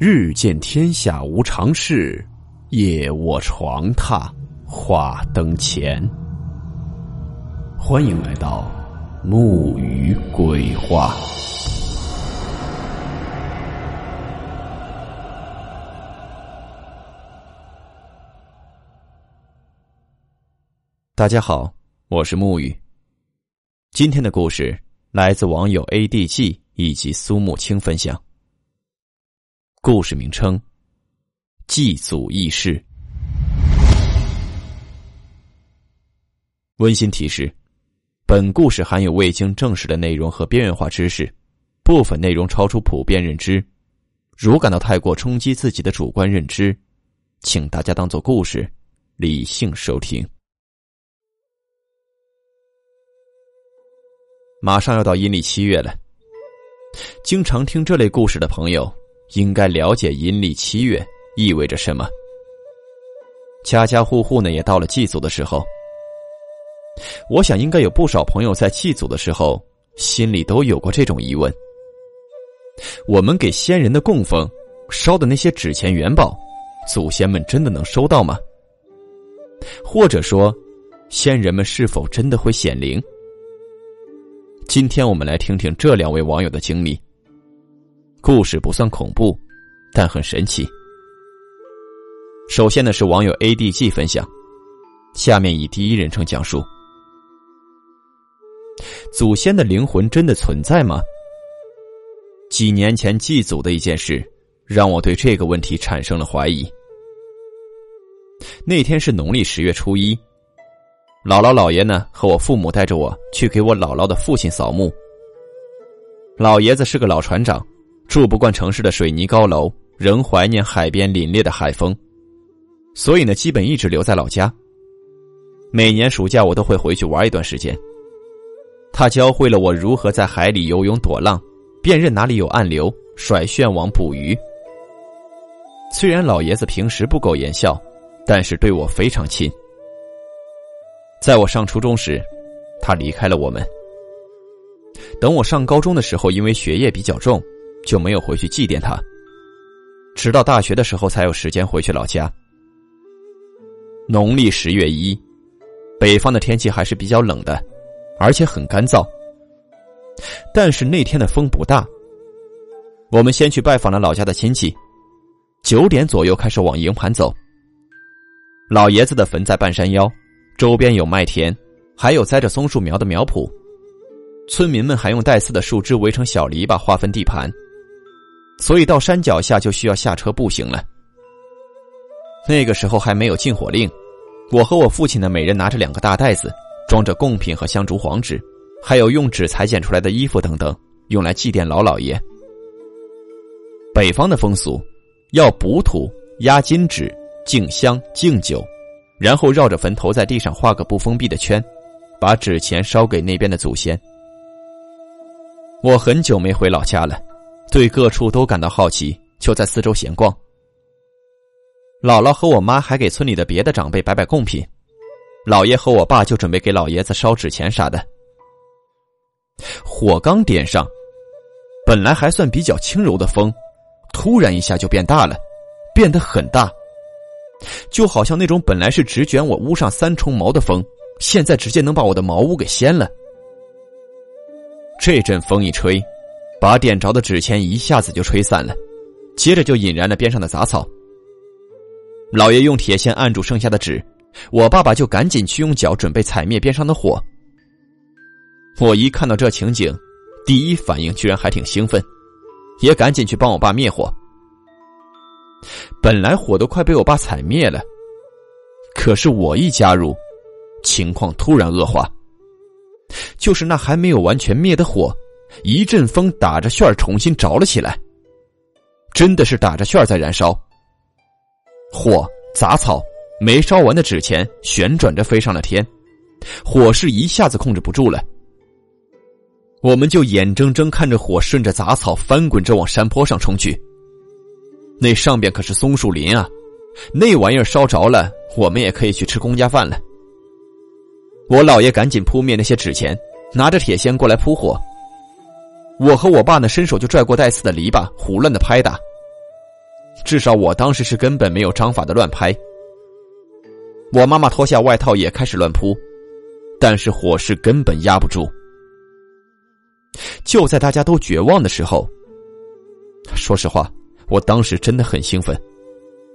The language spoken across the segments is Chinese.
日见天下无常事，夜卧床榻话灯前。欢迎来到木鱼鬼话。大家好，我是木鱼。今天的故事来自网友 A D G 以及苏木青分享。故事名称：祭祖议事。温馨提示：本故事含有未经证实的内容和边缘化知识，部分内容超出普遍认知。如感到太过冲击自己的主观认知，请大家当做故事，理性收听。马上要到阴历七月了，经常听这类故事的朋友。应该了解阴历七月意味着什么。家家户户呢也到了祭祖的时候，我想应该有不少朋友在祭祖的时候心里都有过这种疑问：我们给先人的供奉烧的那些纸钱元宝，祖先们真的能收到吗？或者说，先人们是否真的会显灵？今天我们来听听这两位网友的经历。故事不算恐怖，但很神奇。首先呢是网友 A D G 分享，下面以第一人称讲述：祖先的灵魂真的存在吗？几年前祭祖的一件事，让我对这个问题产生了怀疑。那天是农历十月初一，姥姥姥爷呢和我父母带着我去给我姥姥的父亲扫墓。老爷子是个老船长。住不惯城市的水泥高楼，仍怀念海边凛冽的海风，所以呢，基本一直留在老家。每年暑假我都会回去玩一段时间。他教会了我如何在海里游泳躲浪，辨认哪里有暗流，甩旋网捕鱼。虽然老爷子平时不苟言笑，但是对我非常亲。在我上初中时，他离开了我们。等我上高中的时候，因为学业比较重。就没有回去祭奠他，直到大学的时候才有时间回去老家。农历十月一，北方的天气还是比较冷的，而且很干燥。但是那天的风不大。我们先去拜访了老家的亲戚，九点左右开始往营盘走。老爷子的坟在半山腰，周边有麦田，还有栽着松树苗的苗圃。村民们还用带刺的树枝围成小篱笆，划分地盘。所以到山脚下就需要下车步行了。那个时候还没有禁火令，我和我父亲呢，每人拿着两个大袋子，装着贡品和香烛黄纸，还有用纸裁剪出来的衣服等等，用来祭奠老老爷。北方的风俗，要补土、压金纸、敬香、敬酒，然后绕着坟头在地上画个不封闭的圈，把纸钱烧给那边的祖先。我很久没回老家了。对各处都感到好奇，就在四周闲逛。姥姥和我妈还给村里的别的长辈摆摆贡品，姥爷和我爸就准备给老爷子烧纸钱啥的。火刚点上，本来还算比较轻柔的风，突然一下就变大了，变得很大，就好像那种本来是只卷我屋上三重毛的风，现在直接能把我的茅屋给掀了。这阵风一吹。把点着的纸钱一下子就吹散了，接着就引燃了边上的杂草。老爷用铁线按住剩下的纸，我爸爸就赶紧去用脚准备踩灭边上的火。我一看到这情景，第一反应居然还挺兴奋，也赶紧去帮我爸灭火。本来火都快被我爸踩灭了，可是我一加入，情况突然恶化，就是那还没有完全灭的火。一阵风打着旋儿重新着了起来，真的是打着旋儿在燃烧。火、杂草、没烧完的纸钱旋转着飞上了天，火势一下子控制不住了。我们就眼睁睁看着火顺着杂草翻滚着往山坡上冲去。那上边可是松树林啊，那玩意儿烧着了，我们也可以去吃公家饭了。我姥爷赶紧扑灭那些纸钱，拿着铁锨过来扑火。我和我爸呢，伸手就拽过带刺的篱笆，胡乱的拍打。至少我当时是根本没有章法的乱拍。我妈妈脱下外套也开始乱扑，但是火势根本压不住。就在大家都绝望的时候，说实话，我当时真的很兴奋，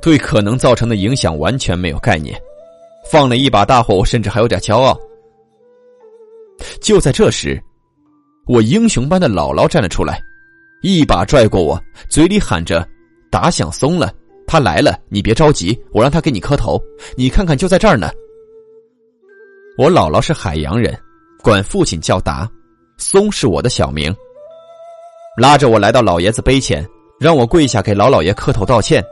对可能造成的影响完全没有概念，放了一把大火，我甚至还有点骄傲。就在这时，我英雄般的姥姥站了出来，一把拽过我，嘴里喊着：“打响松了。”他来了，你别着急，我让他给你磕头。你看看，就在这儿呢。我姥姥是海洋人，管父亲叫达，松是我的小名。拉着我来到老爷子碑前，让我跪下给老老爷磕头道歉，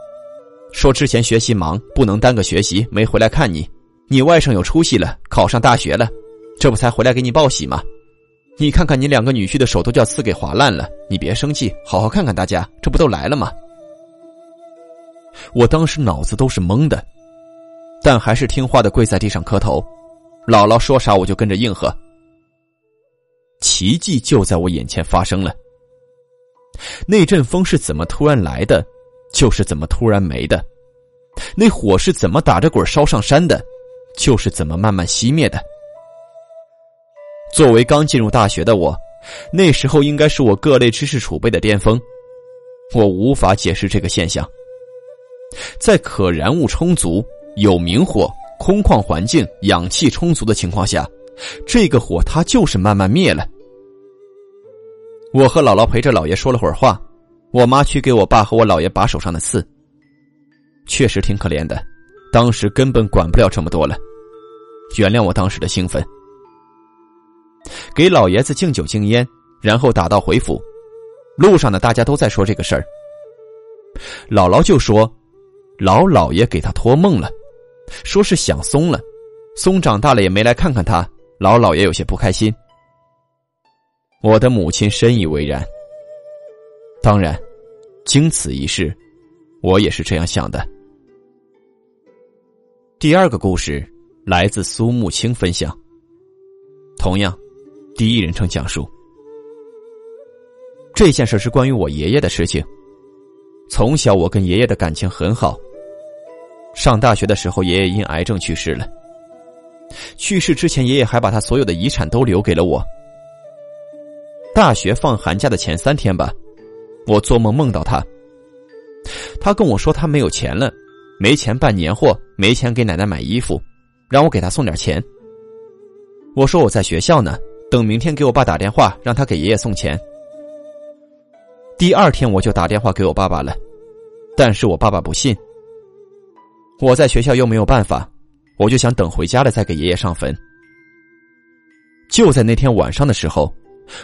说之前学习忙，不能耽搁学习，没回来看你。你外甥有出息了，考上大学了，这不才回来给你报喜吗？你看看你两个女婿的手都叫刺给划烂了，你别生气，好好看看大家，这不都来了吗？我当时脑子都是懵的，但还是听话的跪在地上磕头。姥姥说啥我就跟着应和。奇迹就在我眼前发生了。那阵风是怎么突然来的，就是怎么突然没的；那火是怎么打着滚烧上山的，就是怎么慢慢熄灭的。作为刚进入大学的我，那时候应该是我各类知识储备的巅峰，我无法解释这个现象。在可燃物充足、有明火、空旷环境、氧气充足的情况下，这个火它就是慢慢灭了。我和姥姥陪着姥爷说了会儿话，我妈去给我爸和我姥爷拔手上的刺。确实挺可怜的，当时根本管不了这么多了。原谅我当时的兴奋。给老爷子敬酒敬烟，然后打道回府。路上呢，大家都在说这个事儿。姥姥就说。老老爷给他托梦了，说是想松了，松长大了也没来看看他。老老爷有些不开心。我的母亲深以为然。当然，经此一事，我也是这样想的。第二个故事来自苏木青分享，同样，第一人称讲述。这件事是关于我爷爷的事情。从小我跟爷爷的感情很好。上大学的时候，爷爷因癌症去世了。去世之前，爷爷还把他所有的遗产都留给了我。大学放寒假的前三天吧，我做梦梦到他。他跟我说他没有钱了，没钱办年货，没钱给奶奶买衣服，让我给他送点钱。我说我在学校呢，等明天给我爸打电话，让他给爷爷送钱。第二天我就打电话给我爸爸了，但是我爸爸不信。我在学校又没有办法，我就想等回家了再给爷爷上坟。就在那天晚上的时候，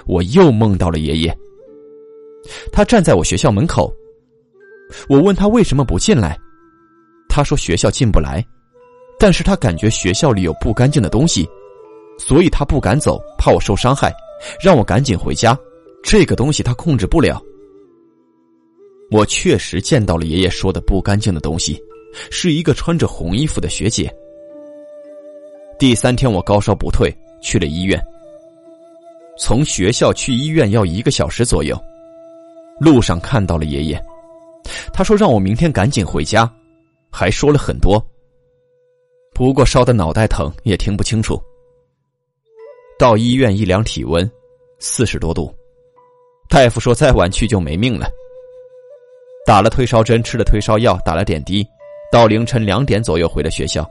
我又梦到了爷爷。他站在我学校门口，我问他为什么不进来，他说学校进不来，但是他感觉学校里有不干净的东西，所以他不敢走，怕我受伤害，让我赶紧回家。这个东西他控制不了。我确实见到了爷爷说的不干净的东西。是一个穿着红衣服的学姐。第三天我高烧不退，去了医院。从学校去医院要一个小时左右，路上看到了爷爷，他说让我明天赶紧回家，还说了很多。不过烧的脑袋疼，也听不清楚。到医院一量体温，四十多度，大夫说再晚去就没命了。打了退烧针，吃了退烧药，打了点滴。到凌晨两点左右回了学校，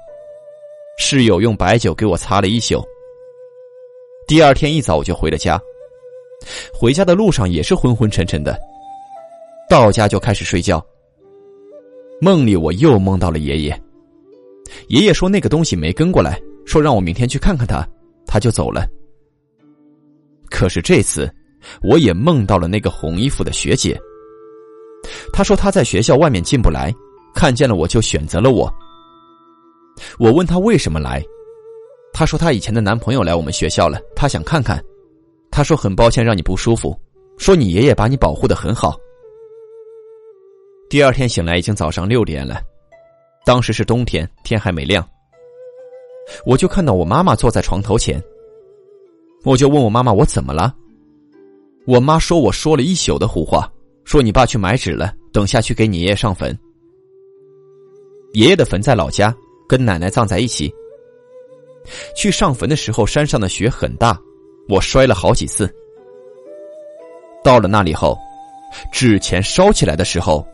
室友用白酒给我擦了一宿。第二天一早我就回了家，回家的路上也是昏昏沉沉的，到家就开始睡觉。梦里我又梦到了爷爷，爷爷说那个东西没跟过来，说让我明天去看看他，他就走了。可是这次，我也梦到了那个红衣服的学姐，她说她在学校外面进不来。看见了我就选择了我。我问她为什么来，她说她以前的男朋友来我们学校了，她想看看。他说很抱歉让你不舒服，说你爷爷把你保护的很好。第二天醒来已经早上六点了，当时是冬天，天还没亮。我就看到我妈妈坐在床头前，我就问我妈妈我怎么了。我妈说我说了一宿的胡话，说你爸去买纸了，等下去给你爷爷上坟。爷爷的坟在老家，跟奶奶葬在一起。去上坟的时候，山上的雪很大，我摔了好几次。到了那里后，纸钱烧起来的时候，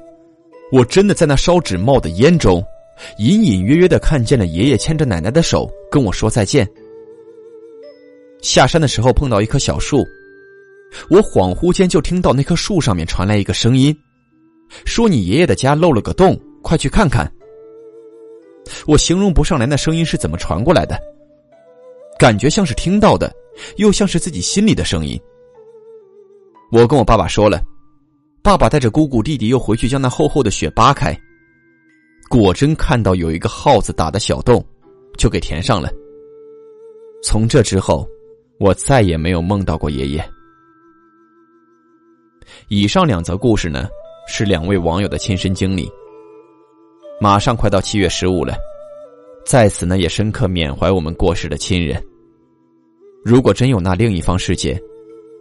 我真的在那烧纸冒的烟中，隐隐约约的看见了爷爷牵着奶奶的手跟我说再见。下山的时候碰到一棵小树，我恍惚间就听到那棵树上面传来一个声音，说：“你爷爷的家漏了个洞，快去看看。”我形容不上来那声音是怎么传过来的，感觉像是听到的，又像是自己心里的声音。我跟我爸爸说了，爸爸带着姑姑弟弟又回去将那厚厚的雪扒开，果真看到有一个耗子打的小洞，就给填上了。从这之后，我再也没有梦到过爷爷。以上两则故事呢，是两位网友的亲身经历。马上快到七月十五了，在此呢也深刻缅怀我们过世的亲人。如果真有那另一方世界，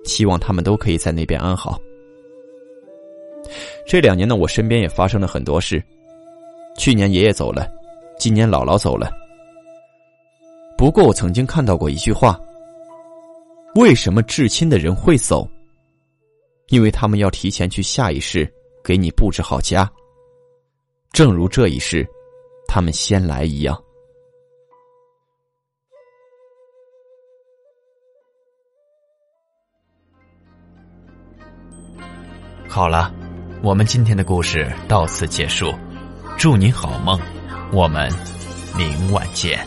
希望他们都可以在那边安好。这两年呢，我身边也发生了很多事。去年爷爷走了，今年姥姥走了。不过我曾经看到过一句话：为什么至亲的人会走？因为他们要提前去下一世给你布置好家。正如这一世，他们先来一样。好了，我们今天的故事到此结束。祝您好梦，我们明晚见。